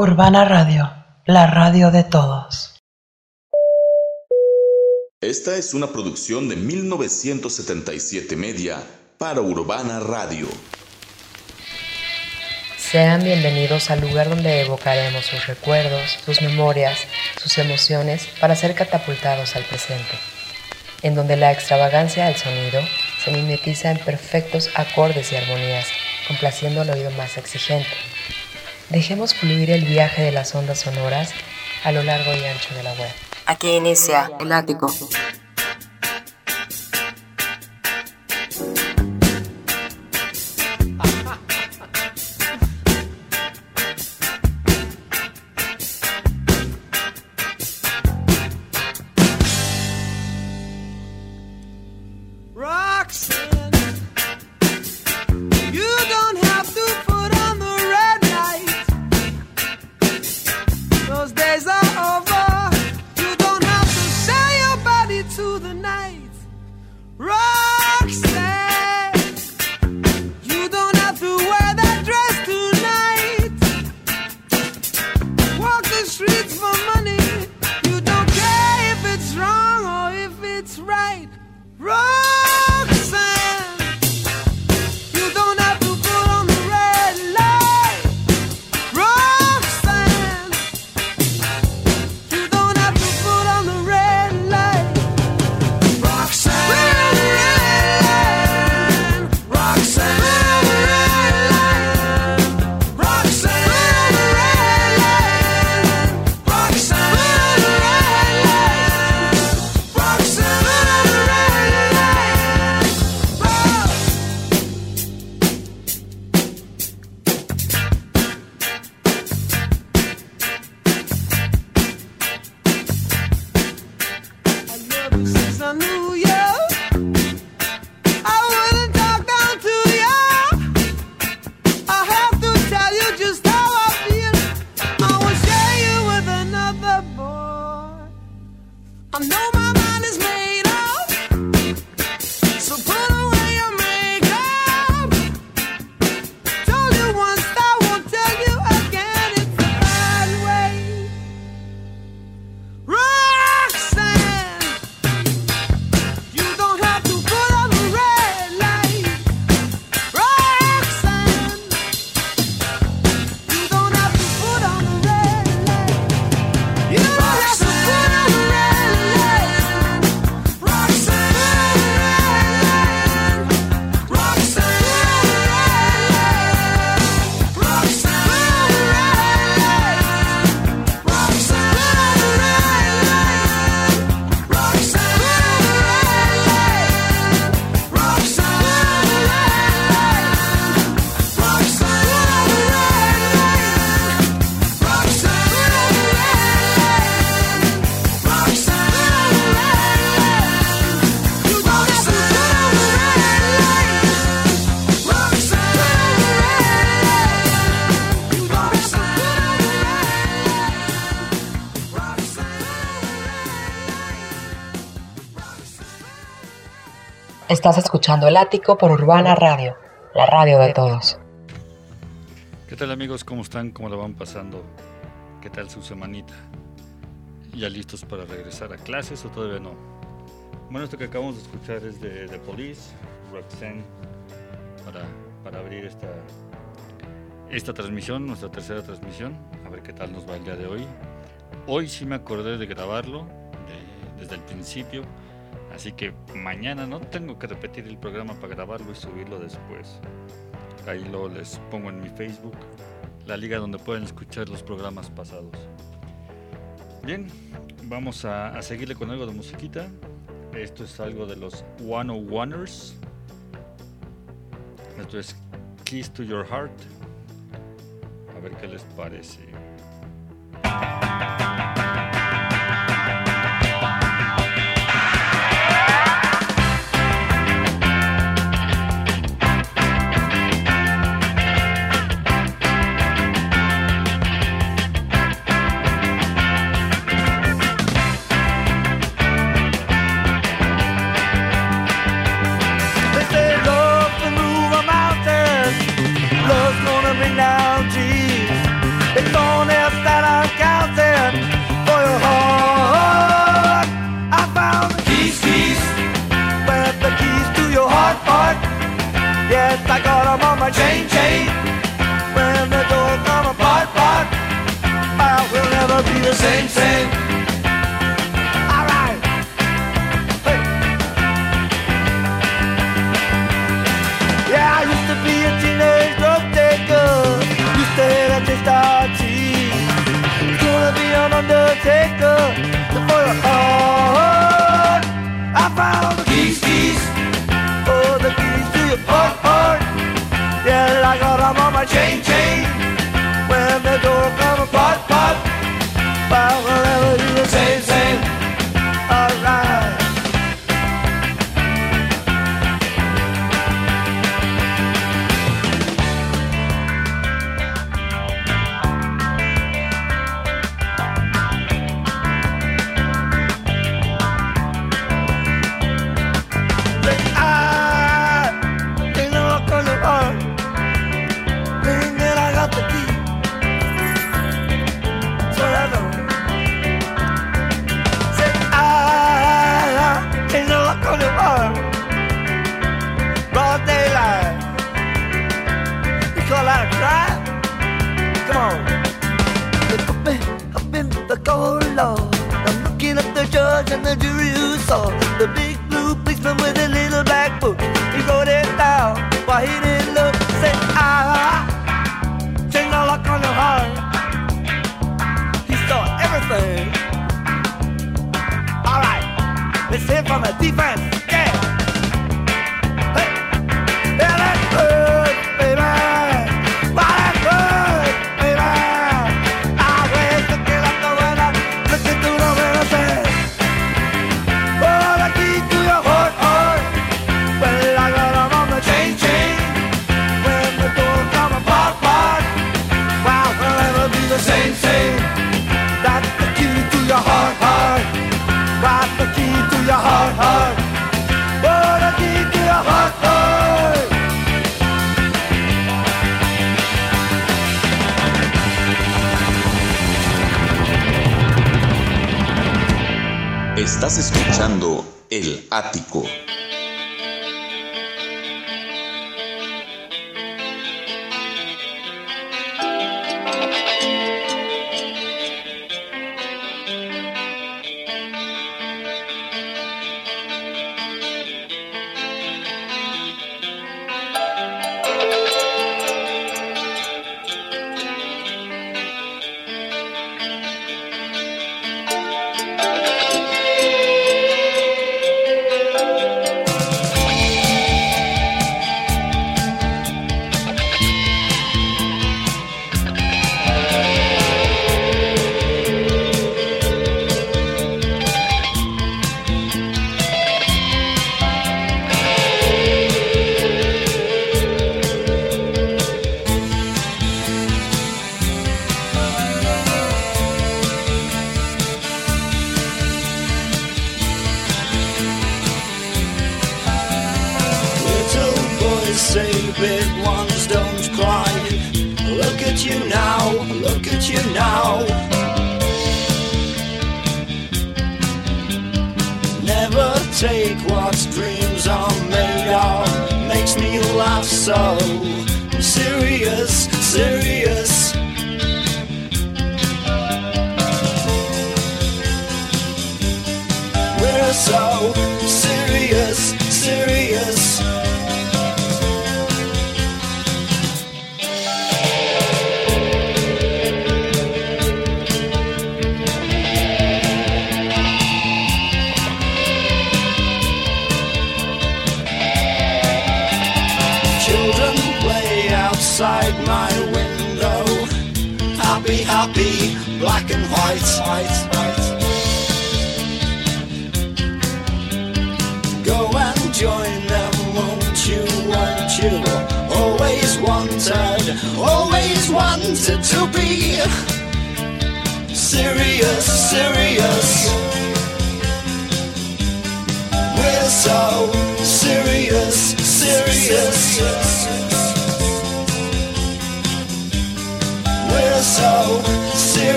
Urbana Radio, la radio de todos. Esta es una producción de 1977 Media para Urbana Radio. Sean bienvenidos al lugar donde evocaremos sus recuerdos, sus memorias, sus emociones para ser catapultados al presente, en donde la extravagancia del sonido se mimetiza en perfectos acordes y armonías, complaciendo al oído más exigente. Dejemos fluir el viaje de las ondas sonoras a lo largo y ancho de la web. Aquí inicia el ático. Estás escuchando El Ático por Urbana Radio, la radio de todos. ¿Qué tal amigos? ¿Cómo están? ¿Cómo la van pasando? ¿Qué tal su semanita? ¿Ya listos para regresar a clases o todavía no? Bueno, esto que acabamos de escuchar es de The Police, Roxanne, para, para abrir esta, esta transmisión, nuestra tercera transmisión. A ver qué tal nos va el día de hoy. Hoy sí me acordé de grabarlo desde el principio Así que mañana no tengo que repetir el programa para grabarlo y subirlo después. Ahí lo les pongo en mi Facebook, la liga donde pueden escuchar los programas pasados. Bien, vamos a, a seguirle con algo de musiquita. Esto es algo de los One Oneers. Esto es Kiss to Your Heart. A ver qué les parece. chain, chain. When the door come apart, apart, I will never be the same, same. All right. Hey. Yeah, I used to be a teenage drug. Used to Gonna be an undertaker.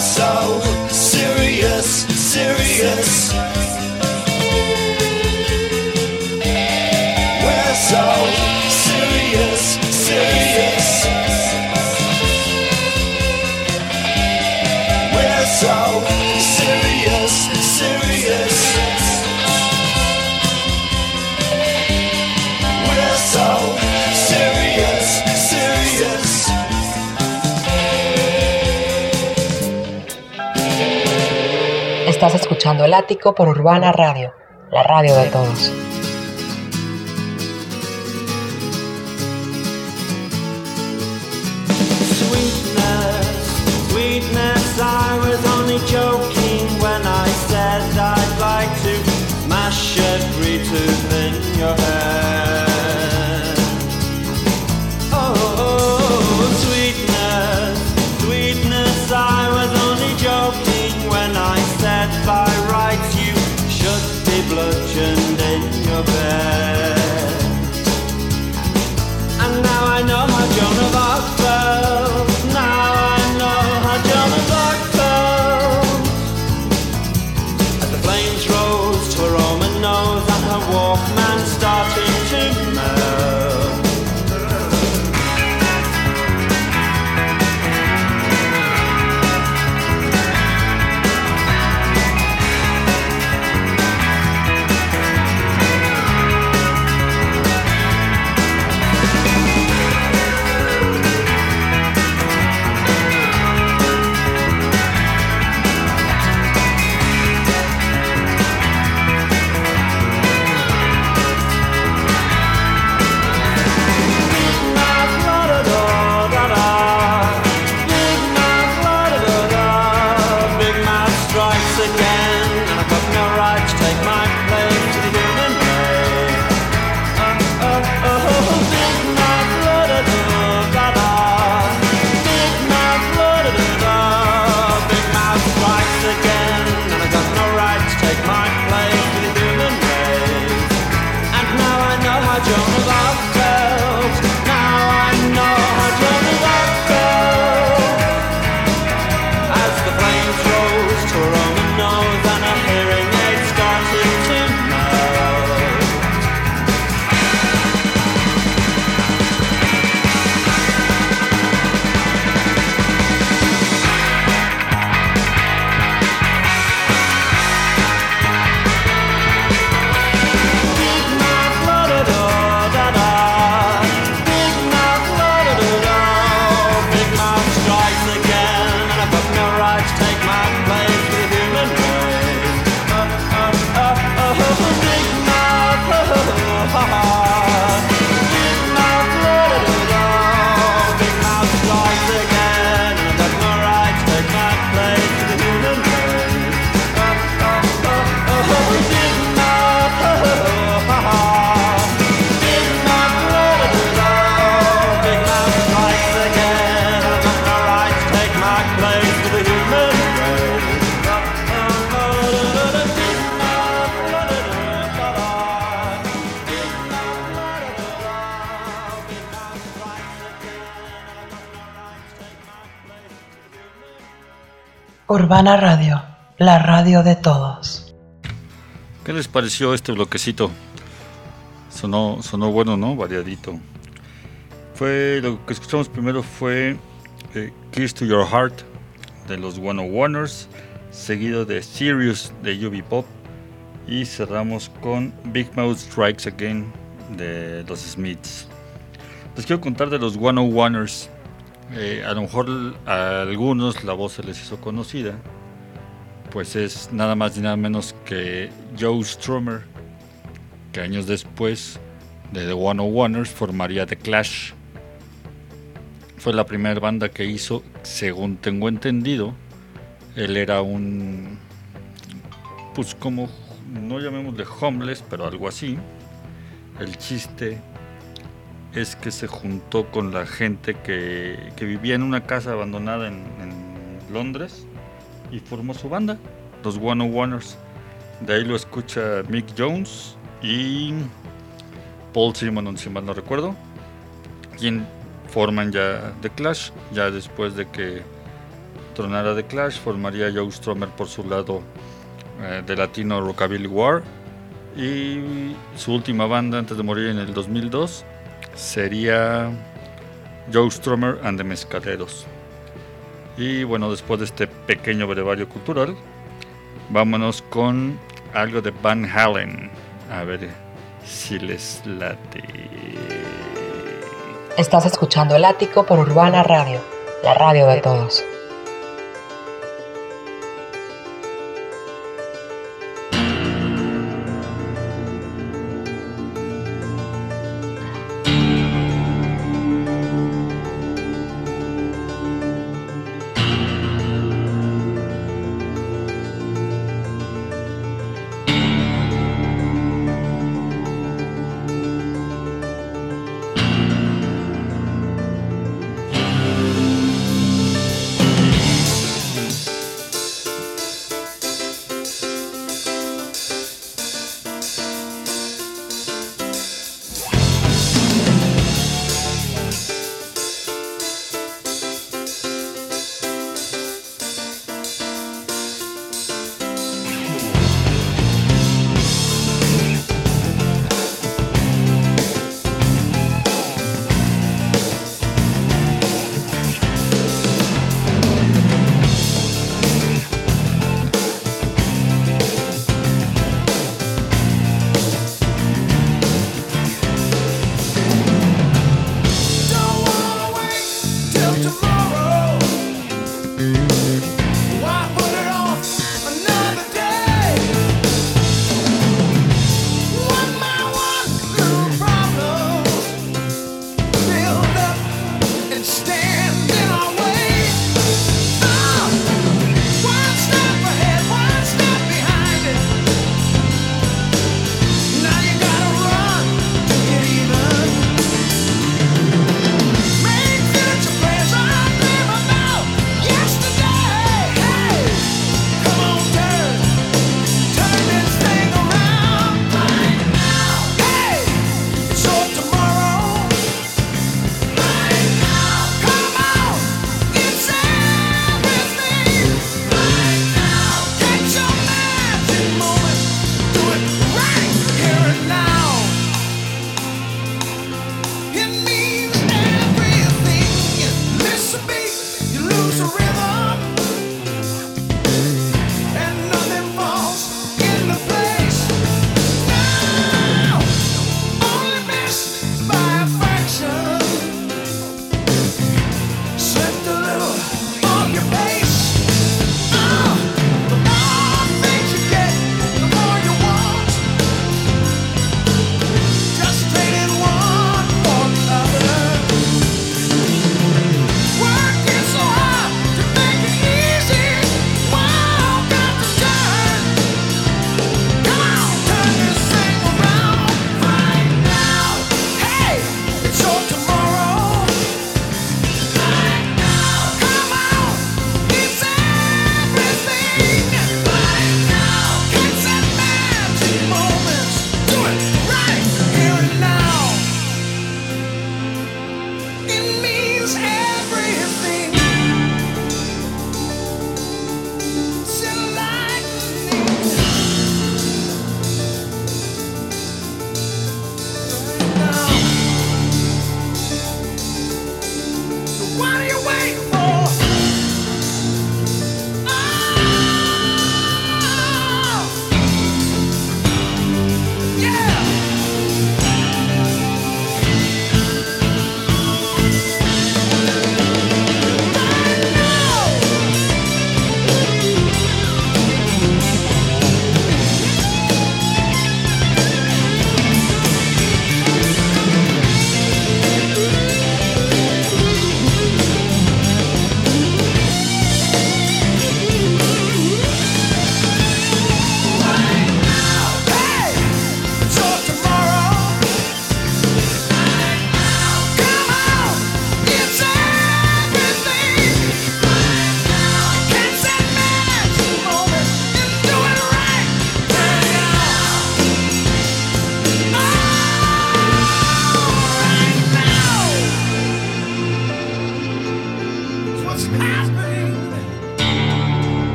so serious, serious. Estás escuchando El Ático por Urbana Radio, la radio de todos. Urbana Radio, la radio de todos. ¿Qué les pareció este bloquecito? Sonó, sonó bueno, ¿no? Variadito. Fue, lo que escuchamos primero fue eh, Kiss to Your Heart de los One Warners, seguido de Sirius de Yubi Pop y cerramos con Big Mouth Strikes Again de los Smiths. Les quiero contar de los 101ers. Eh, a lo mejor a algunos la voz se les hizo conocida, pues es nada más y nada menos que Joe Strummer, que años después de The 101ers formaría The Clash. Fue la primera banda que hizo, según tengo entendido, él era un, pues como, no llamémosle homeless, pero algo así. El chiste es que se juntó con la gente que, que vivía en una casa abandonada en, Londres y formó su banda, los One Oneers. De ahí lo escucha Mick Jones y Paul Simon, si mal no recuerdo, quien forman ya The Clash, ya después de que tronara The Clash, formaría Joe Strummer por su lado eh, de Latino Rockabilly War y su última banda antes de morir en el 2002 sería Joe Strummer and the Mescaleros. Y bueno, después de este pequeño brevario cultural, vámonos con algo de Van Halen. A ver si les late. Estás escuchando El Ático por Urbana Radio, la radio de todos.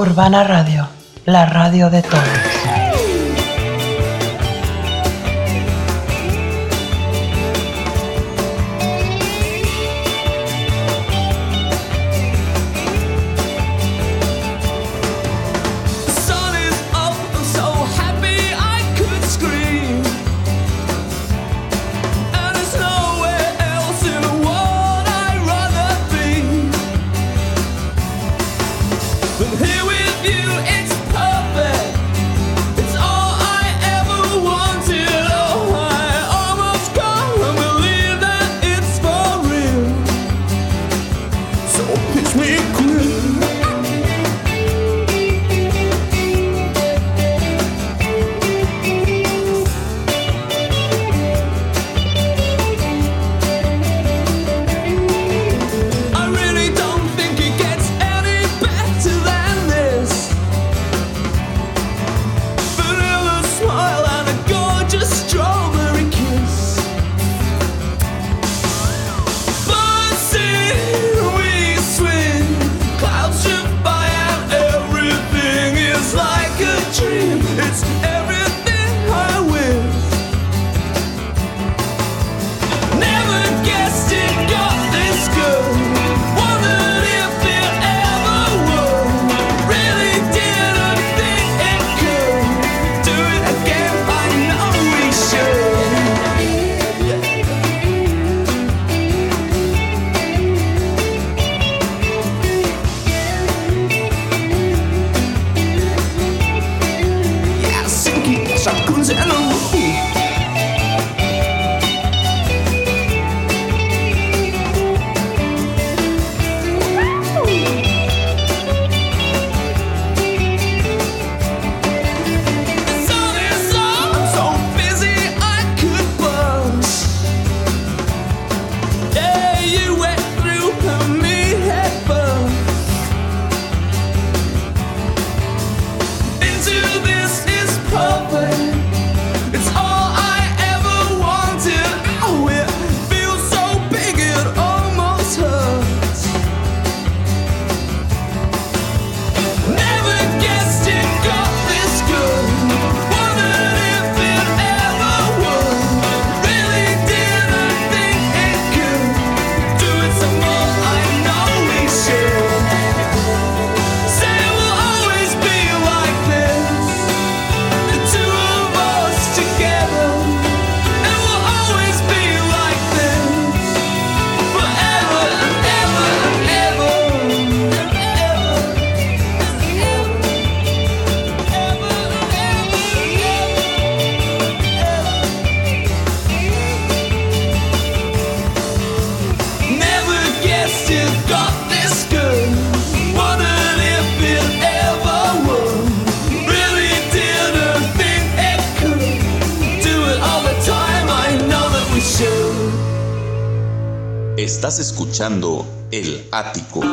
Urbana Radio, la radio de todos. Escuchando El Ático.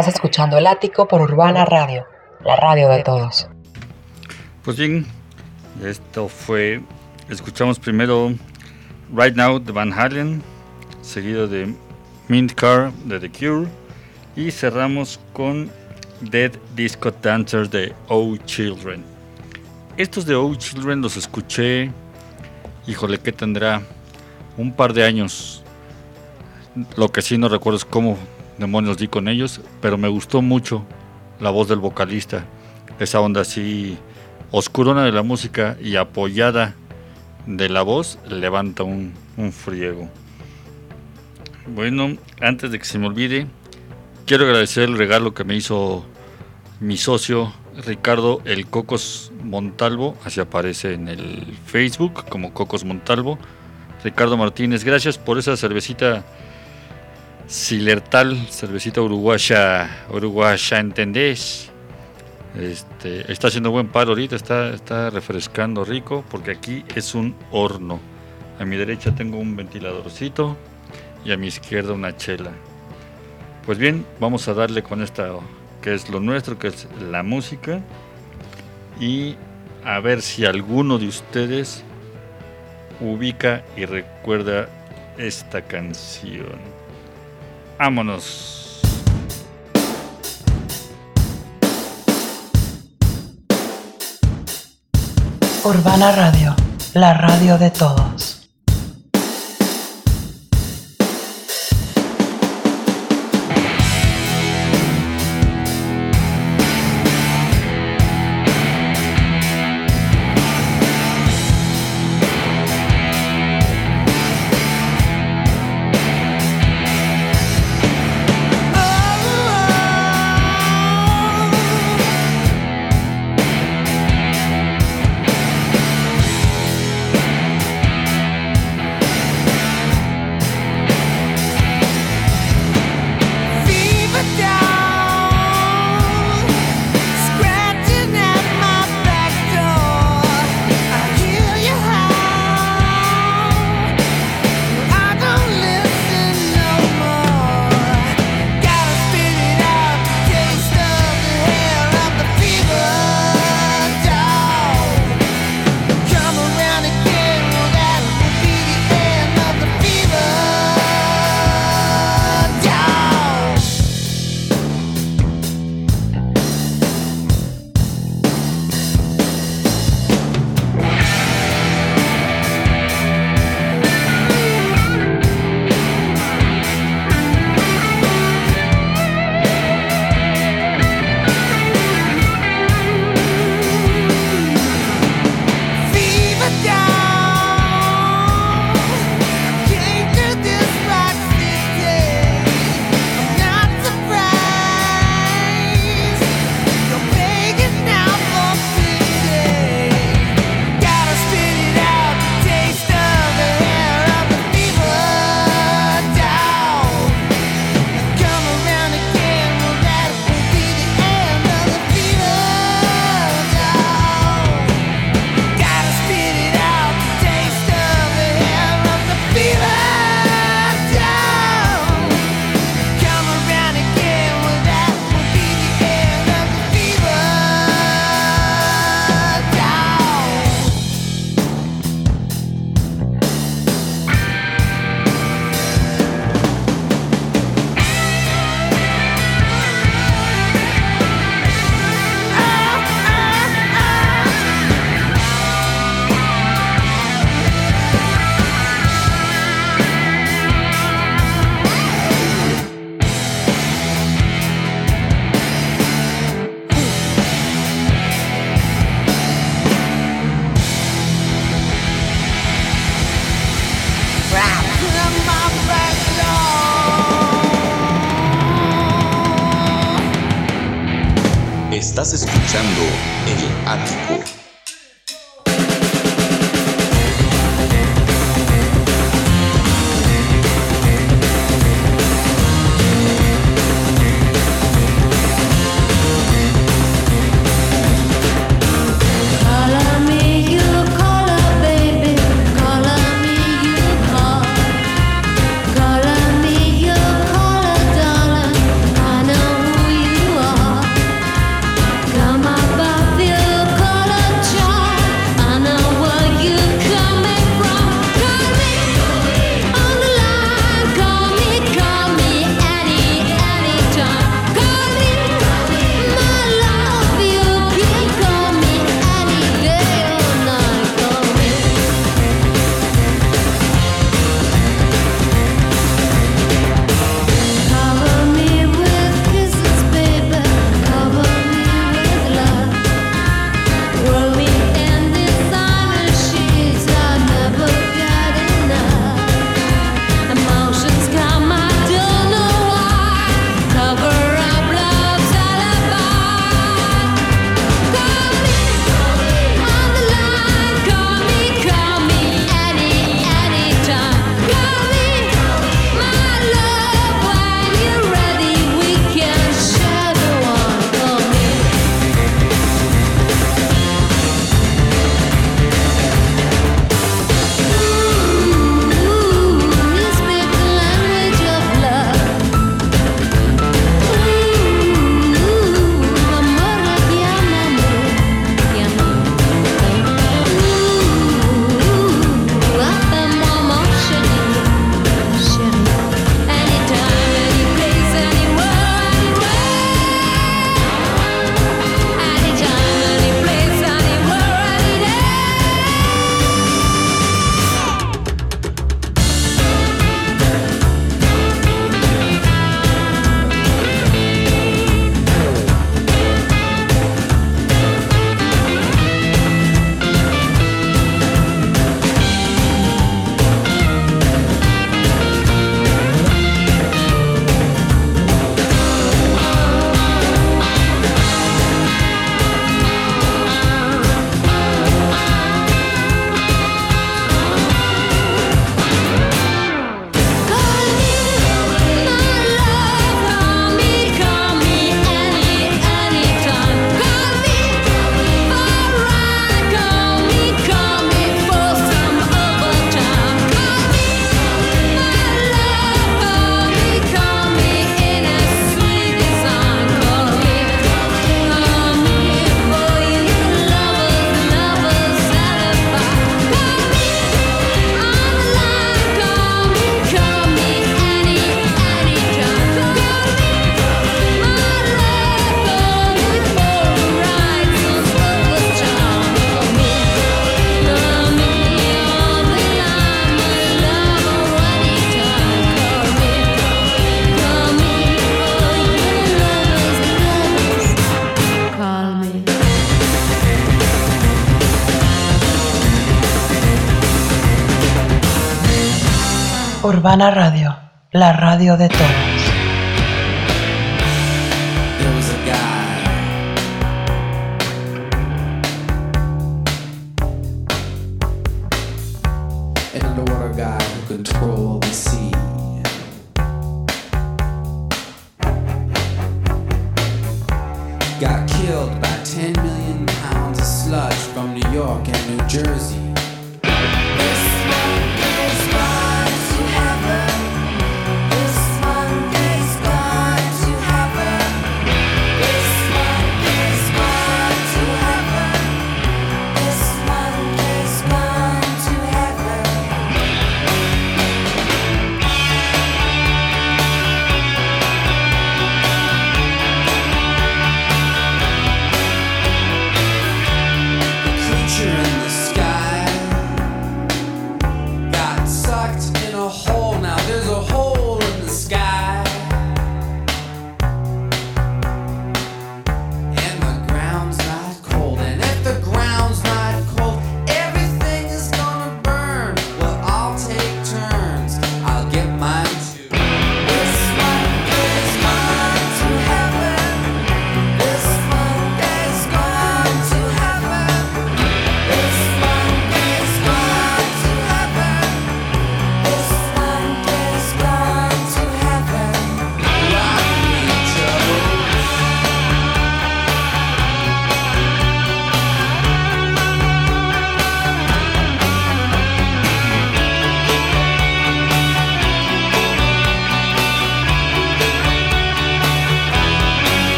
Estás escuchando El Ático por Urbana Radio, la radio de todos. Pues bien, esto fue. Escuchamos primero Right Now de Van Halen, seguido de Mint Car de The Cure, y cerramos con Dead Disco Dancers de Oh Children. Estos de Oh Children los escuché, híjole, que tendrá un par de años. Lo que sí no recuerdo es cómo demonios di con ellos, pero me gustó mucho la voz del vocalista, esa onda así oscurona de la música y apoyada de la voz levanta un, un friego. Bueno, antes de que se me olvide, quiero agradecer el regalo que me hizo mi socio Ricardo El Cocos Montalvo, así aparece en el Facebook como Cocos Montalvo. Ricardo Martínez, gracias por esa cervecita Silertal, cervecita uruguaya, uruguaya, ¿entendés? Este, está haciendo buen paro ahorita, está, está refrescando rico, porque aquí es un horno. A mi derecha tengo un ventiladorcito y a mi izquierda una chela. Pues bien, vamos a darle con esta que es lo nuestro, que es la música. Y a ver si alguno de ustedes ubica y recuerda esta canción. Vámonos. Urbana Radio, la radio de todos. Urbana Radio, la radio de todos.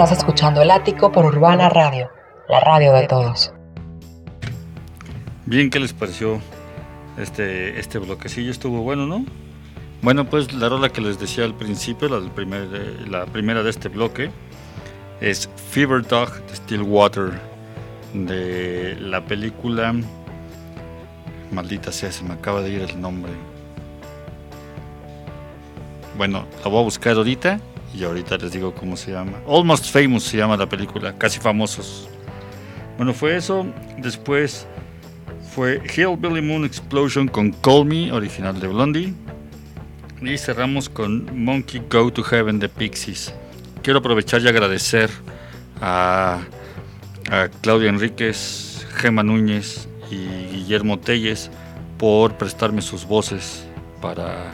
Estás escuchando El Ático por Urbana Radio, la radio de todos. Bien, ¿qué les pareció este, este bloquecillo? Estuvo bueno, ¿no? Bueno, pues la rola que les decía al principio, la, eh, la primera de este bloque, es Fever Dog de Stillwater, de la película... Maldita sea, se me acaba de ir el nombre. Bueno, la voy a buscar ahorita y ahorita les digo cómo se llama. Almost Famous se llama la película, casi famosos. Bueno, fue eso. Después fue Hillbilly Moon Explosion con Call Me, original de Blondie. Y cerramos con Monkey Go to Heaven de Pixies. Quiero aprovechar y agradecer a, a Claudia Enríquez, Gema Núñez y Guillermo Telles por prestarme sus voces para,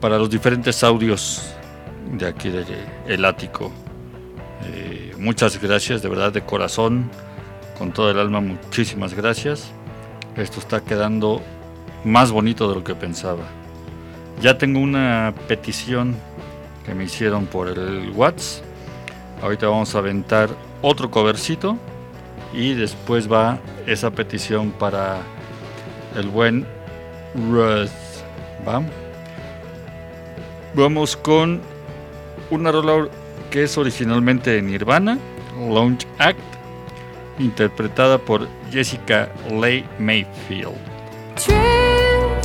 para los diferentes audios de aquí de El Ático. Eh, muchas gracias, de verdad, de corazón, con todo el alma, muchísimas gracias. Esto está quedando más bonito de lo que pensaba. Ya tengo una petición que me hicieron por el WhatsApp. Ahorita vamos a aventar otro covercito y después va esa petición para el buen Ruth. ¿va? Vamos con una rola que es originalmente de Nirvana, oh. Launch Act, interpretada por Jessica Leigh Mayfield. Truth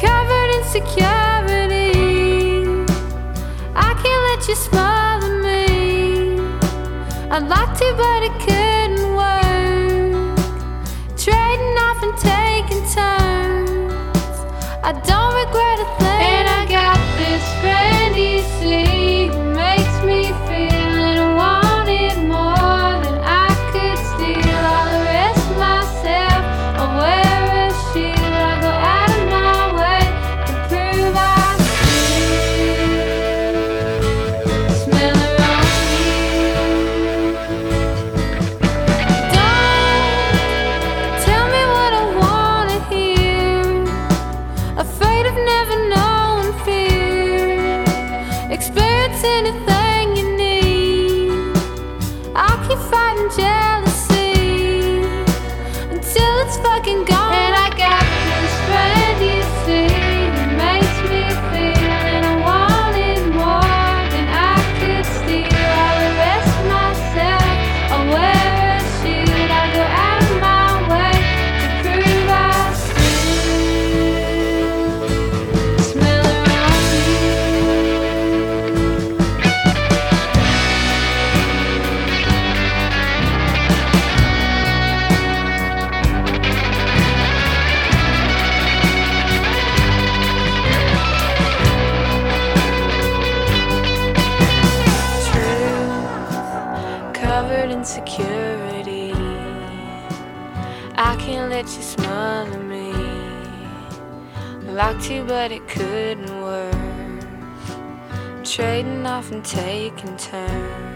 covered in security. I can't let you smile me. I'd like to, but it couldn't work. Trading off and taking turns. I don't regret a thing. And I got this granny sleep. off and taking turns.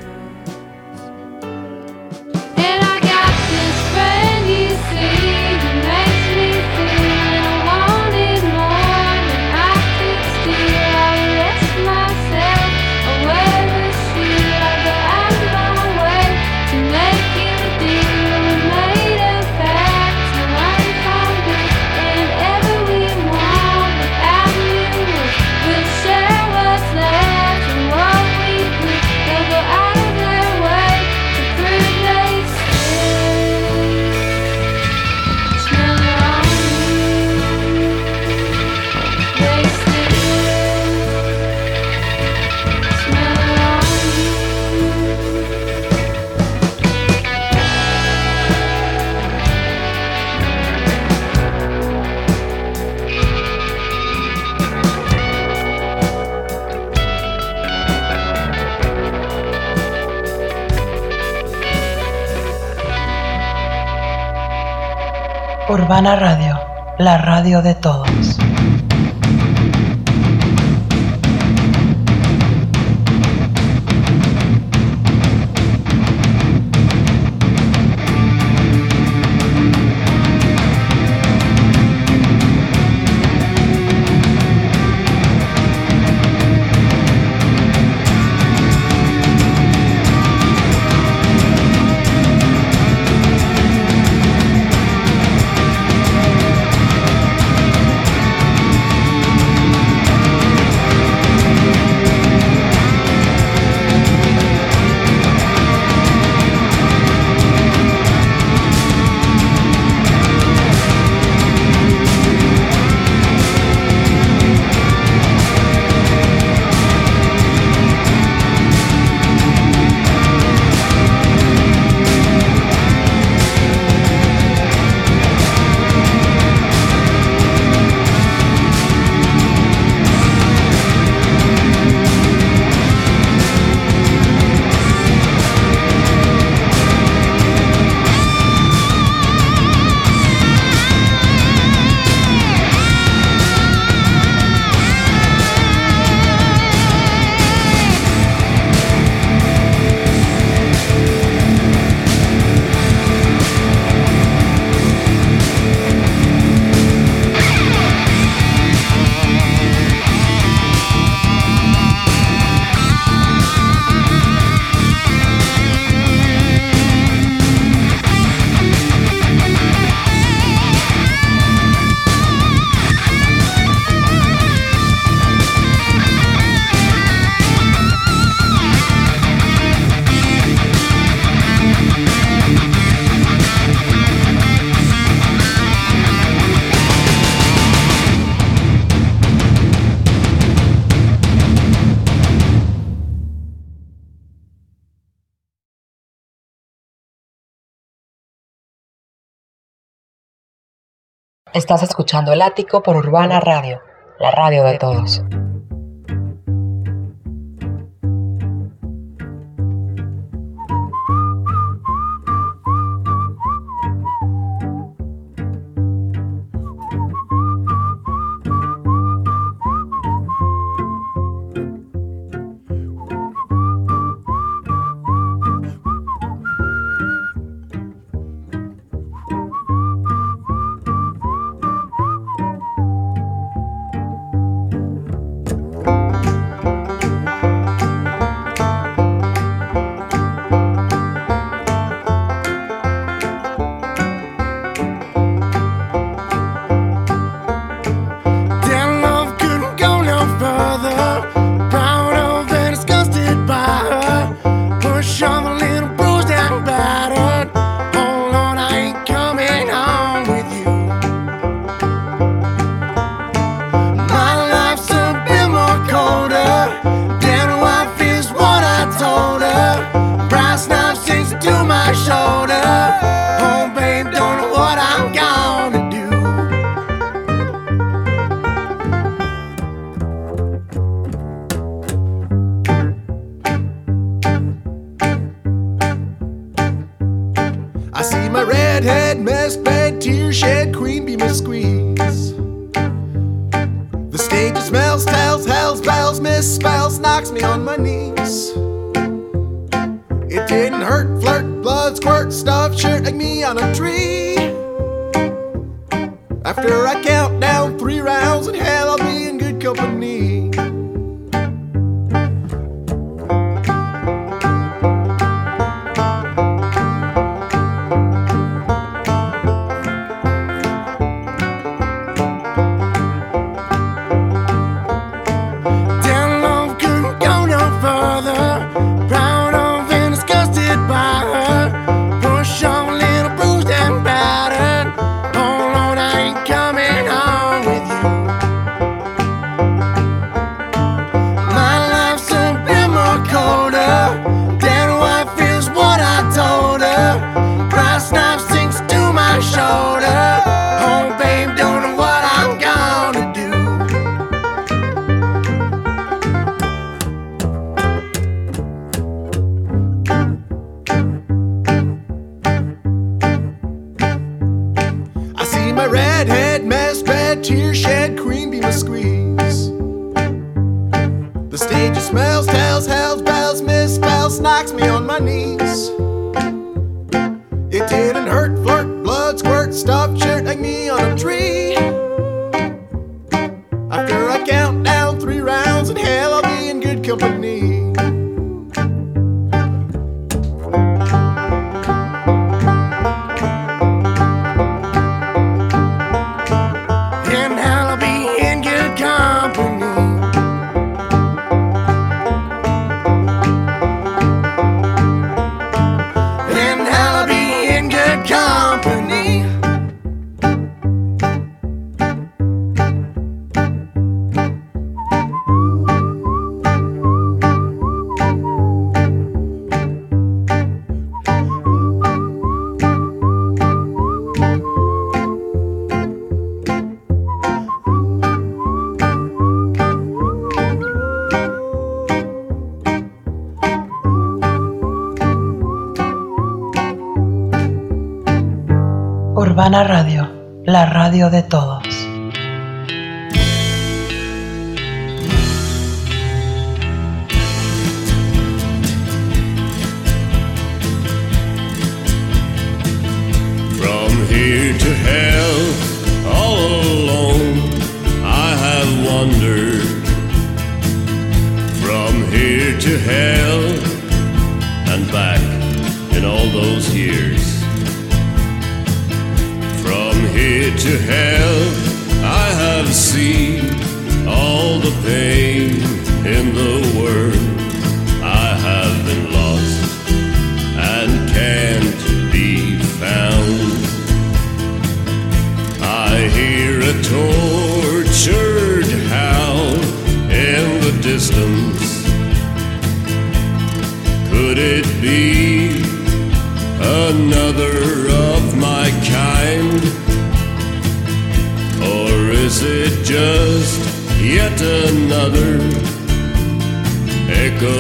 Nirvana Radio, la radio de todos. Estás escuchando El Ático por Urbana Radio, la radio de todos. radio de todos. Could it be another of my kind? Or is it just yet another echo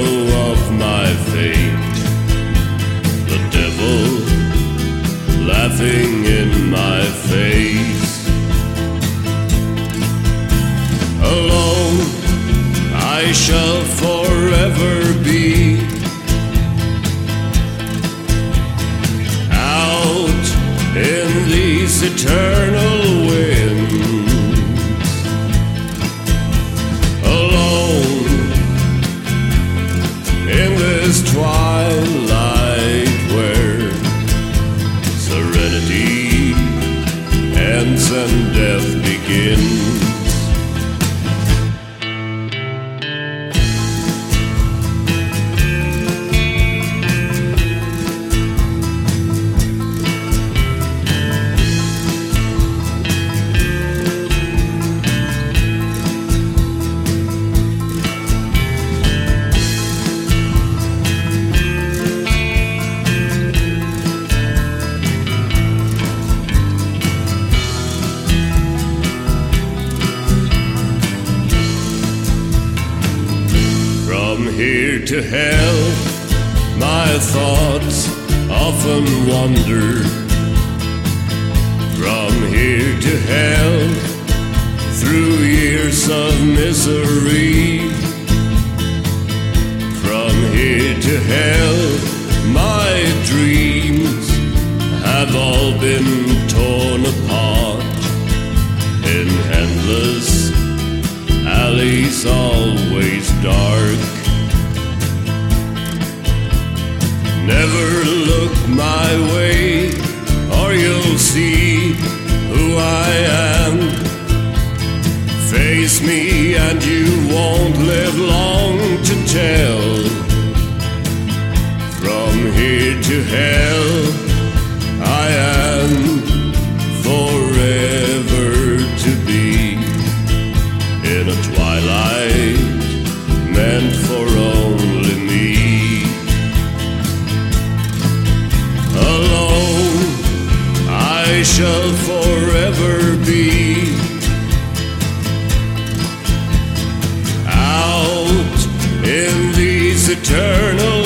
of my fate? The devil laughing in my face. shall forever be. Out in these eternal shall forever be. Out in these eternal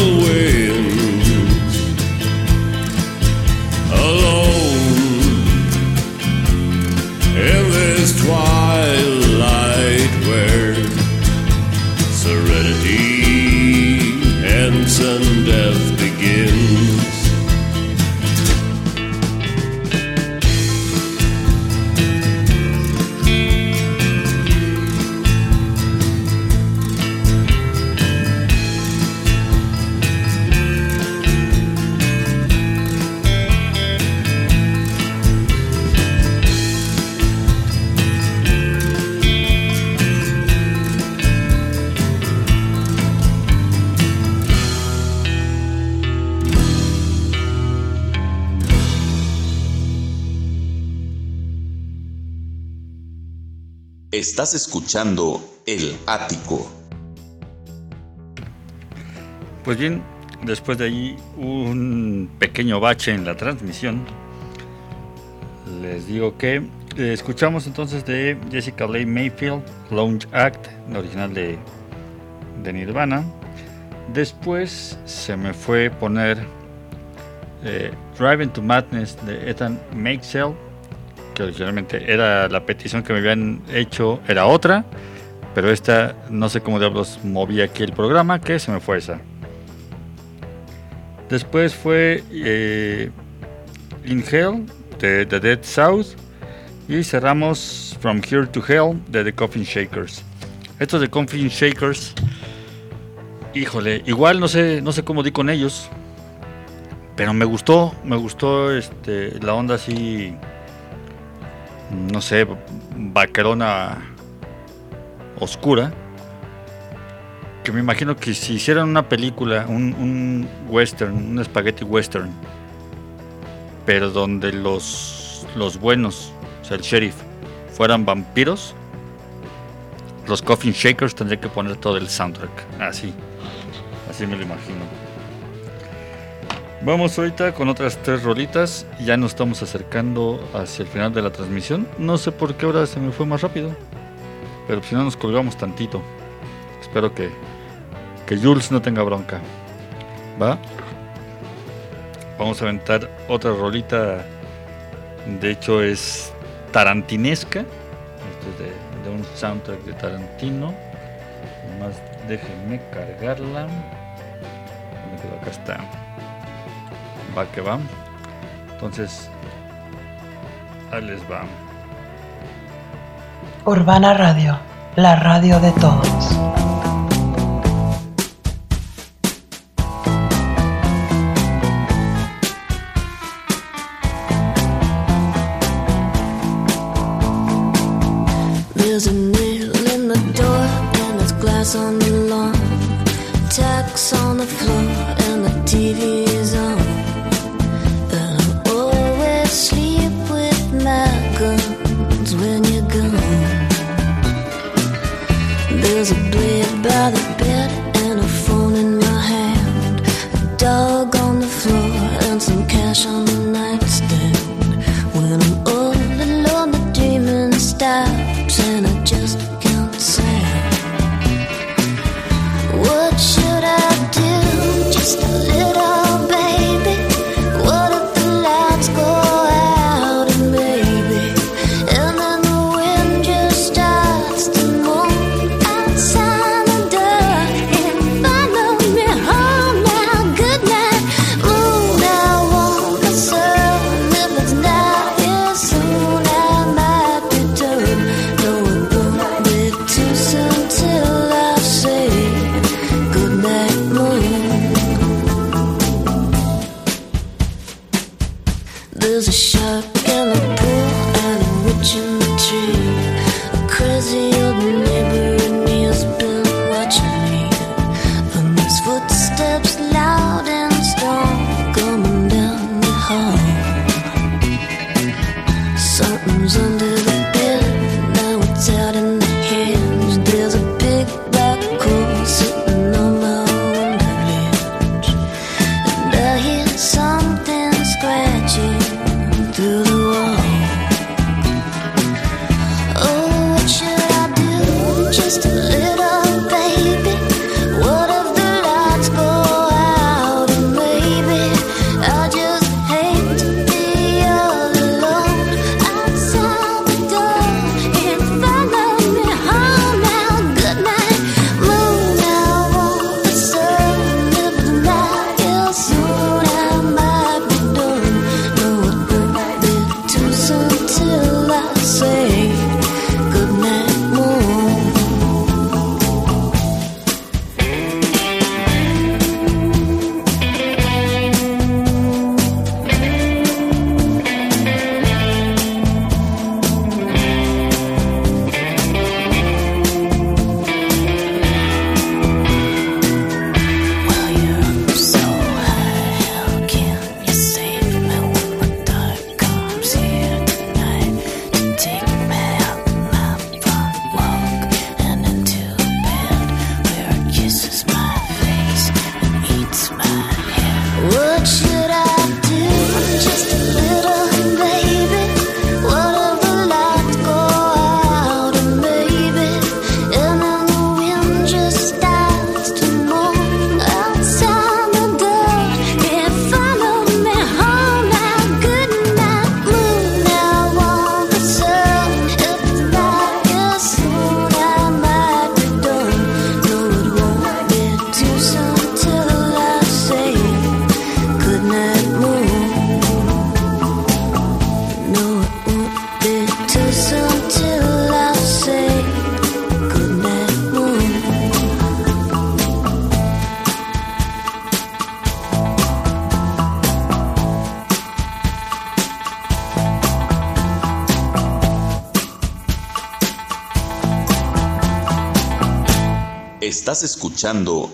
Estás escuchando El Ático. Pues bien, después de ahí un pequeño bache en la transmisión, les digo que eh, escuchamos entonces de Jessica Leigh Mayfield, Lounge Act, la original de, de Nirvana. Después se me fue poner eh, Driving to Madness de Ethan Maxell, que originalmente era la petición que me habían hecho, era otra, pero esta no sé cómo diablos moví aquí el programa, que se me fue esa. Después fue eh, In Hell de The Dead South y cerramos From Here to Hell de The Coffin Shakers. Estos de Coffin Shakers, híjole, igual no sé, no sé cómo di con ellos, pero me gustó, me gustó este, la onda así, no sé, vaquerona oscura. Que me imagino que si hicieran una película, un, un western, un spaghetti western, pero donde los, los buenos, o sea, el sheriff, fueran vampiros, los Coffin Shakers tendrían que poner todo el soundtrack. Así, así me lo imagino. Vamos ahorita con otras tres rolitas. Ya nos estamos acercando hacia el final de la transmisión. No sé por qué ahora se me fue más rápido. Pero si no nos colgamos tantito. Espero que, que Jules no tenga bronca. ¿Va? Vamos a aventar otra rolita. De hecho es tarantinesca. Esto es de, un soundtrack de Tarantino. Nomás déjenme cargarla. Acá está. Va que va. Entonces, ahí les va. Urbana Radio, la radio de todos. Estás escuchando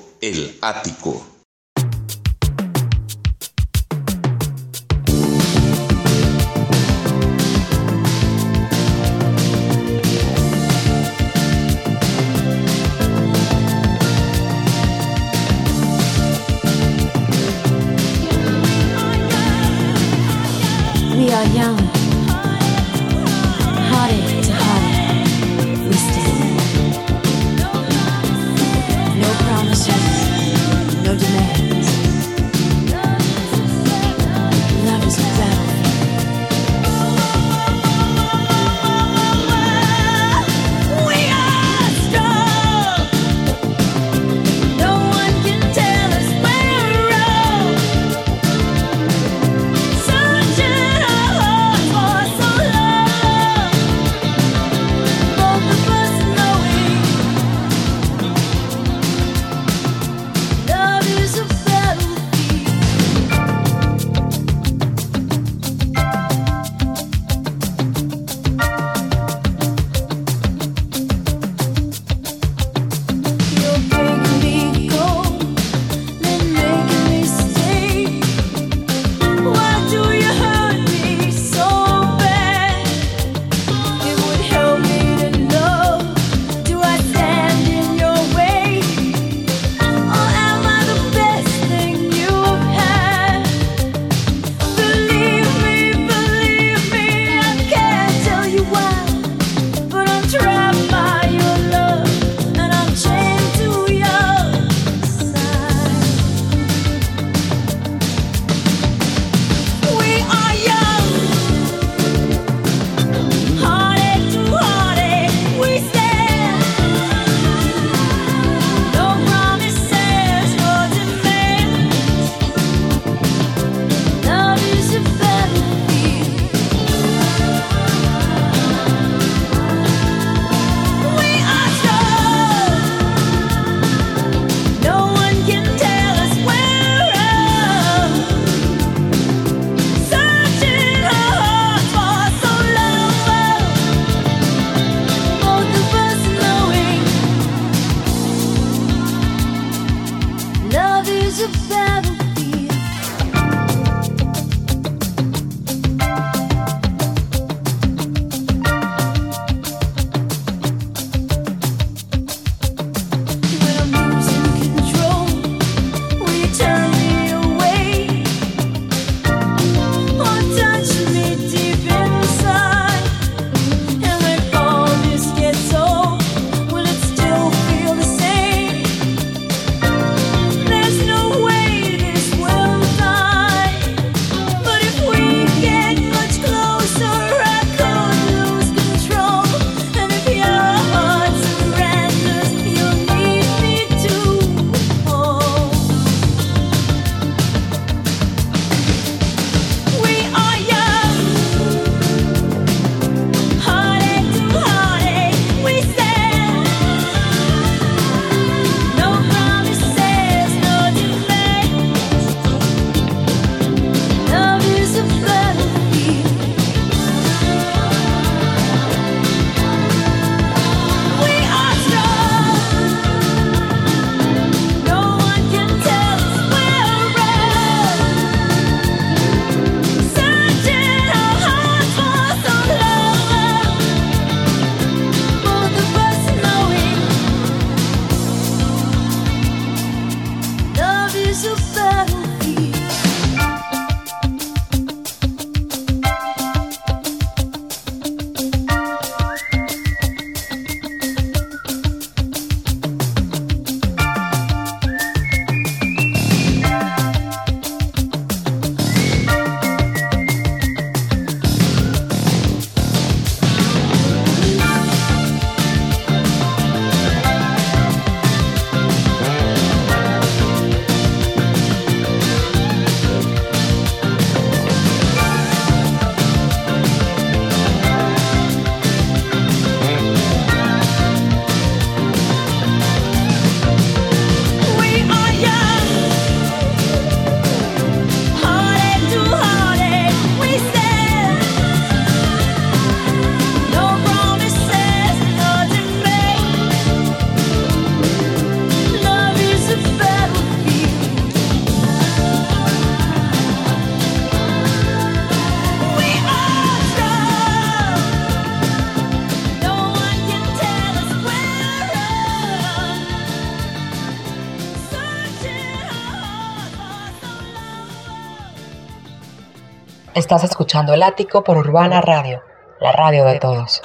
Estás escuchando El Ático por Urbana Radio, la radio de todos.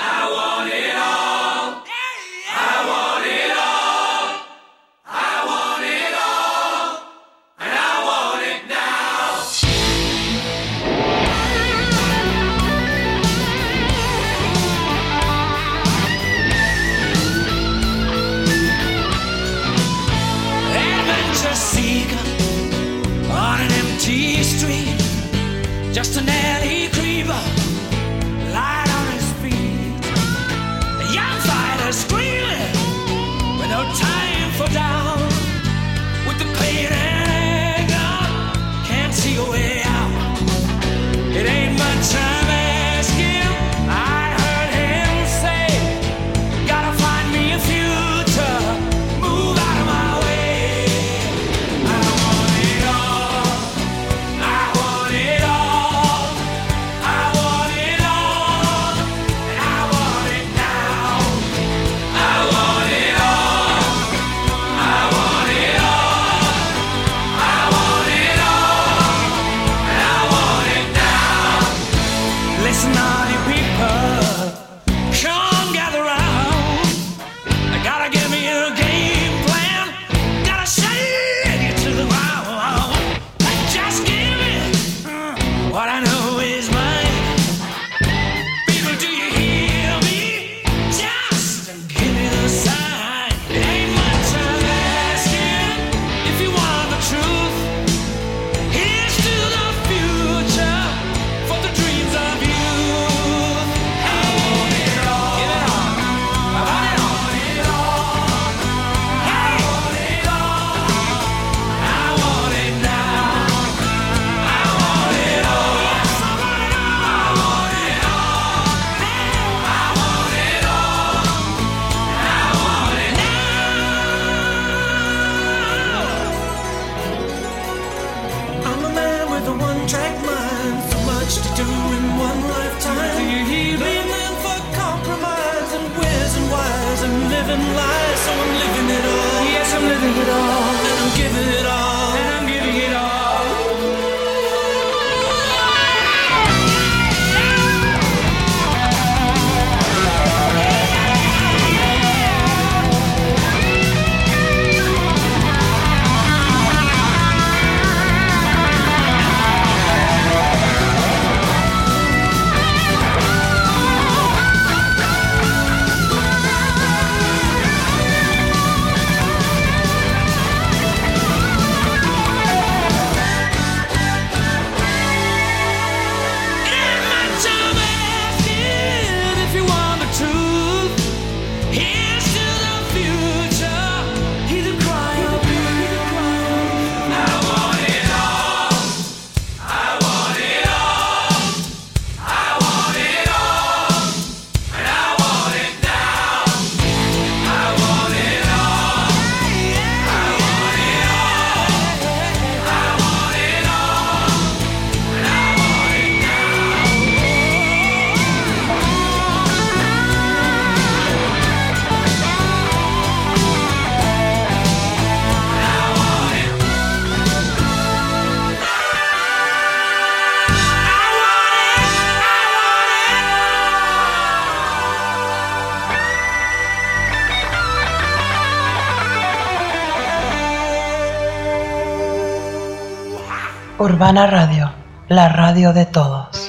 Urbana Radio, la radio de todos.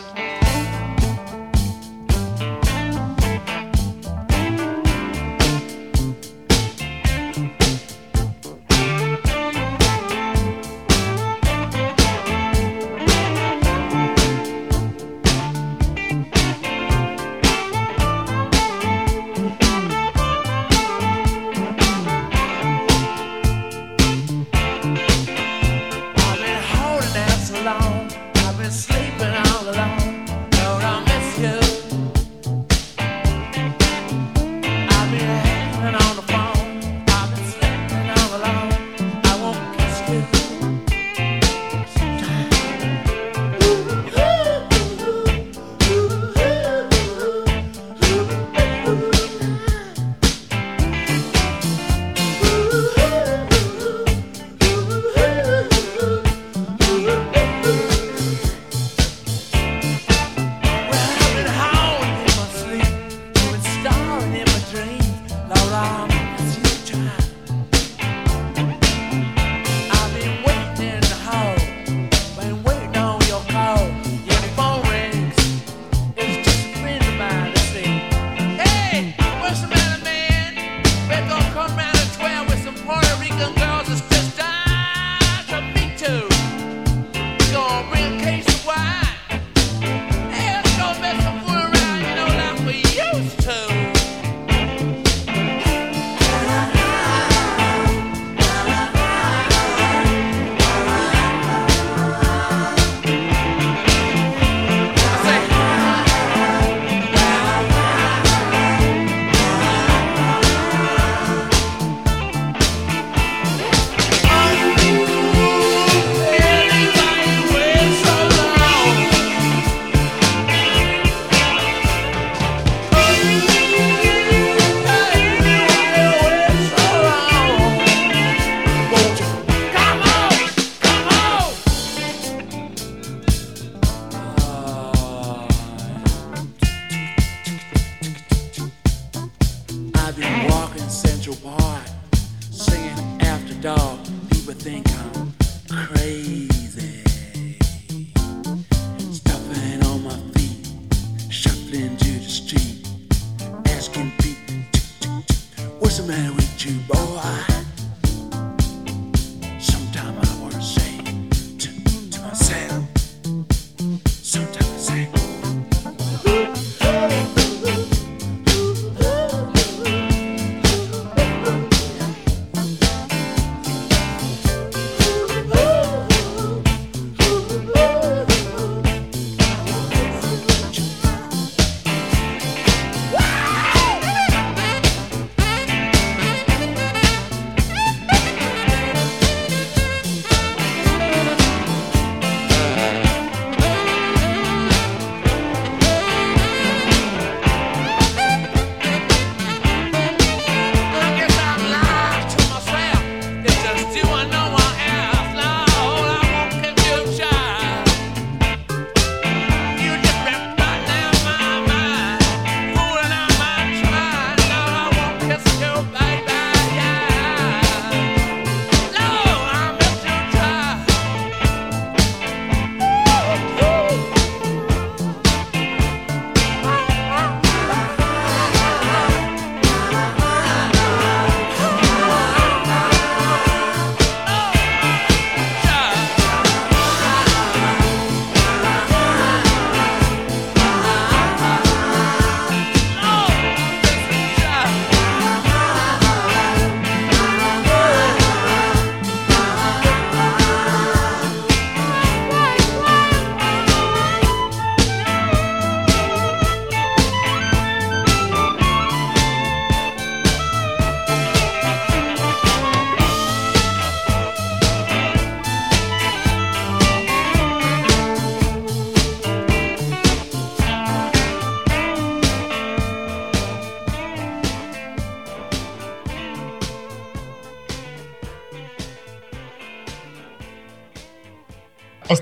dog.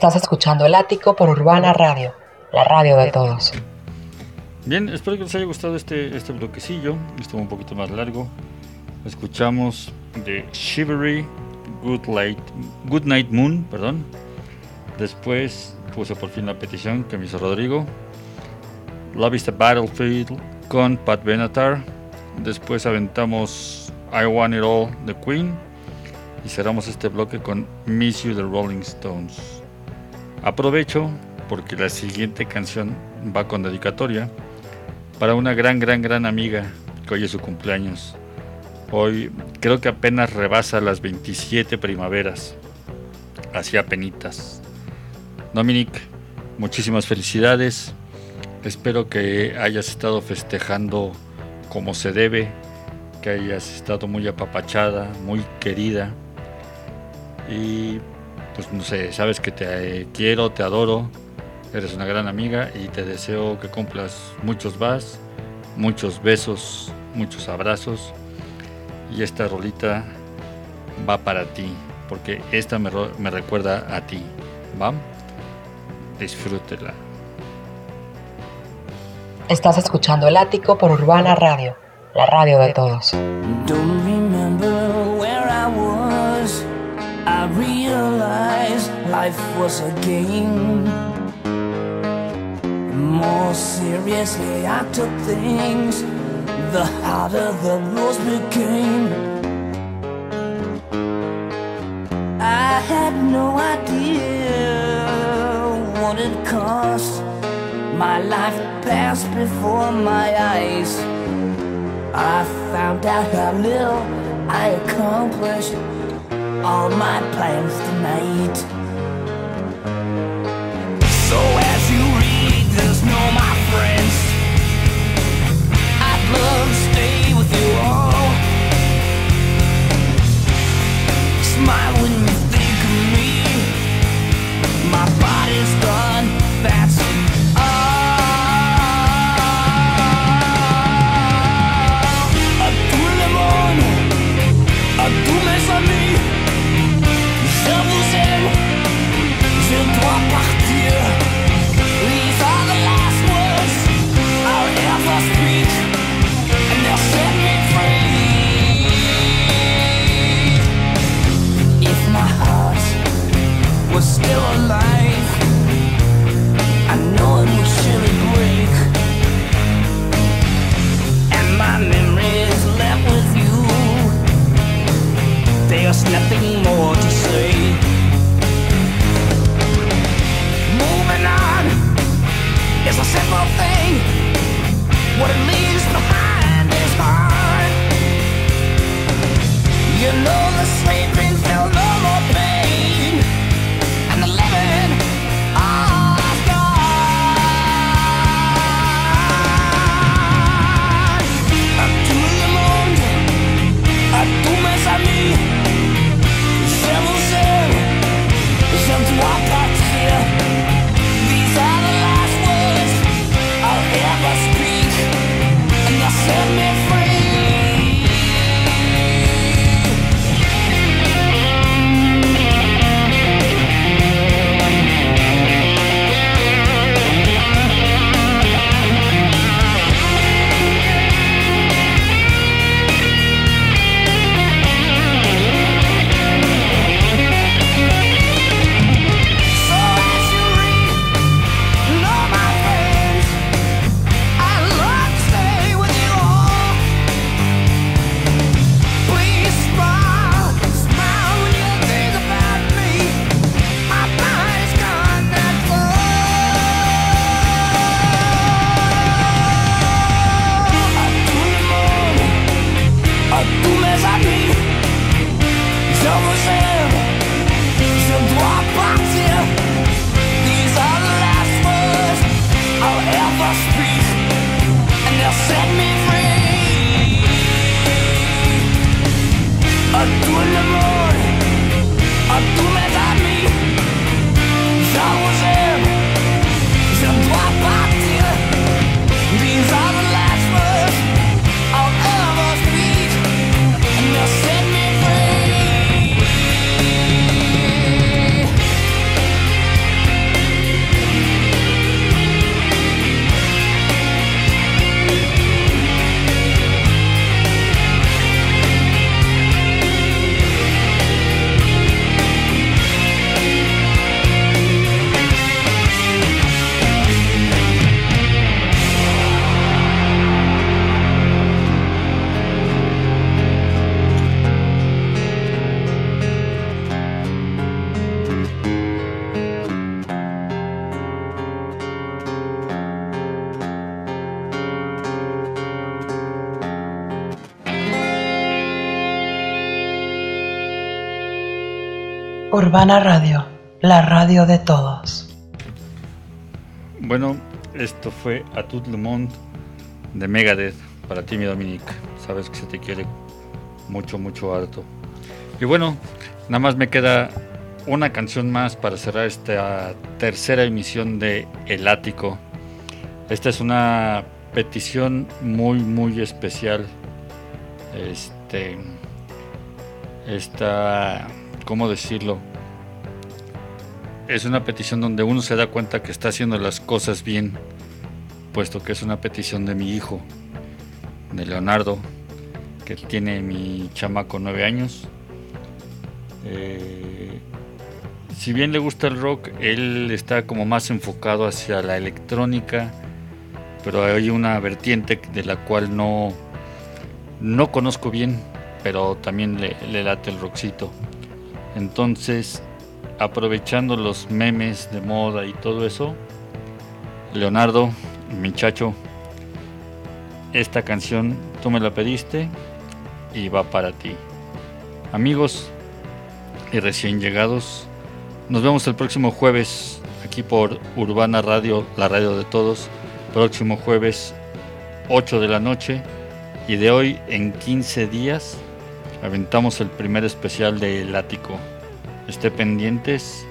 Estás escuchando El Ático por Urbana Radio, la radio de todos. Bien, espero que les haya gustado este, este bloquecillo. Estuvo un poquito más largo. Escuchamos de Shivery, Good, Light, Good Night Moon, perdón. Después puse por fin la petición que me hizo Rodrigo. Love is the Battlefield con Pat Benatar. Después aventamos I Want It All de Queen. Y cerramos este bloque con Miss You the Rolling Stones. Aprovecho porque la siguiente canción va con dedicatoria para una gran, gran, gran amiga que hoy es su cumpleaños. Hoy creo que apenas rebasa las 27 primaveras. Hacía penitas. Dominic, muchísimas felicidades. Espero que hayas estado festejando como se debe, que hayas estado muy apapachada, muy querida. Y pues no sé, sabes que te quiero, te adoro, eres una gran amiga y te deseo que cumplas muchos vas, muchos besos, muchos abrazos. Y esta rolita va para ti, porque esta me, recuerda a ti. ¿Va? Disfrútela. Estás escuchando El Ático por Urbana Radio, la radio de todos. I realized life was a game. More seriously I took things, the harder the rules became. I had no idea what it cost. My life passed before my eyes. I found out how little I accomplished all my plans tonight. There's nothing more to say. Moving on is a simple thing. Urbana Radio, la radio de todos. Bueno, esto fue A Tout le Monde de Megadeth para ti, mi Dominic. Sabes que se te quiere mucho, mucho harto. Y bueno, nada más me queda una canción más para cerrar esta tercera emisión de El Ático. Esta es una petición muy, muy especial. Este. Esta. ¿Cómo decirlo? Es una petición donde uno se da cuenta que está haciendo las cosas bien, puesto que es una petición de mi hijo, de Leonardo, que tiene mi chamaco nueve años. Eh, si bien le gusta el rock, él está como más enfocado hacia la electrónica, pero hay una vertiente de la cual no, no conozco bien, pero también le, late el rockcito. Entonces, aprovechando los memes de moda y todo eso, Leonardo, mi chacho, esta canción tú me la pediste y va para ti. Amigos y recién llegados, nos vemos el próximo jueves aquí por Urbana Radio, la radio de todos. Próximo jueves 8 de la noche y de hoy en 15 días aventamos el primer especial de El Ático. Esté pendientes,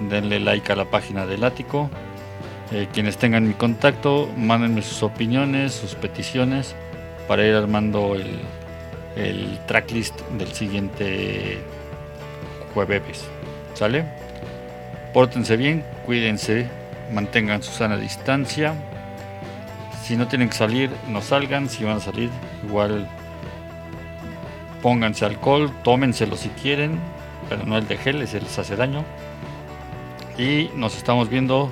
denle like a la página del Ático. Eh, quienes tengan mi contacto, mándenme sus opiniones, sus peticiones para ir armando el, el tracklist del siguiente jueves. ¿Sale? Pórtense bien, cuídense, mantengan su sana distancia. Si no tienen que salir, no salgan. Si van a salir, igual pónganse alcohol, tómenselo si quieren, pero no el de gel, ese les hace. Y nos estamos viendo,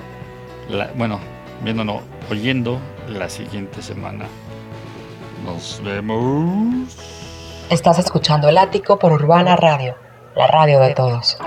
la, bueno, viendo no, oyendo la siguiente semana. Nos vemos. Estás escuchando El Ático por Urbana Radio, la radio de todos.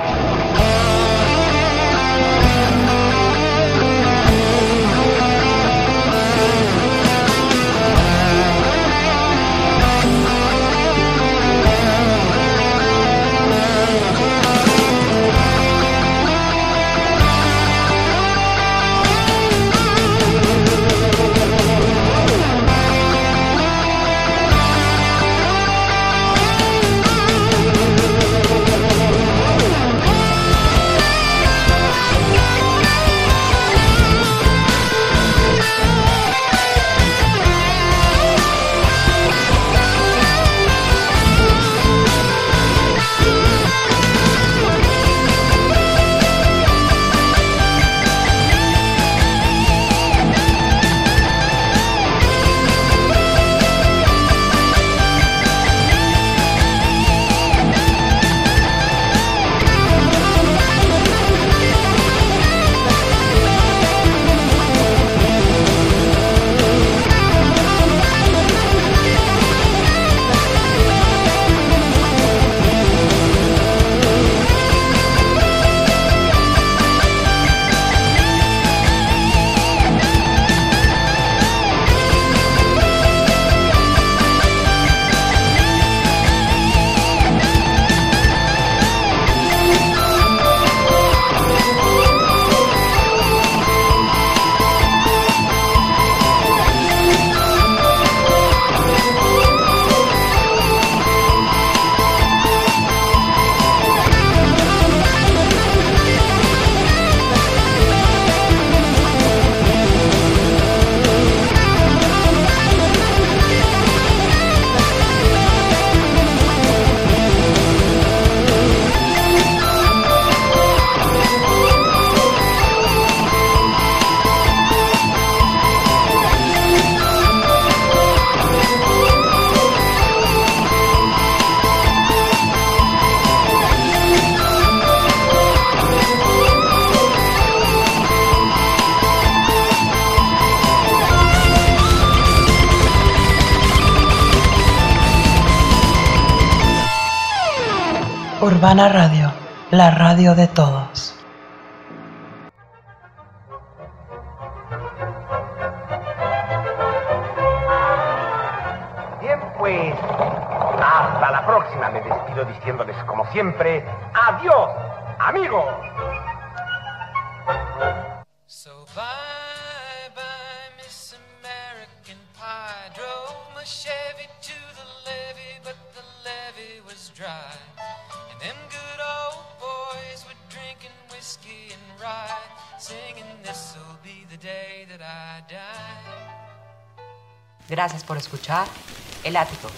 Urbana Radio, la radio de todos. Bien, pues, hasta la próxima. Me despido diciéndoles, como siempre, dry. And them good old boys were drinking whiskey and rye, singing, This'll be the day that I die. Gracias por escuchar El Ático.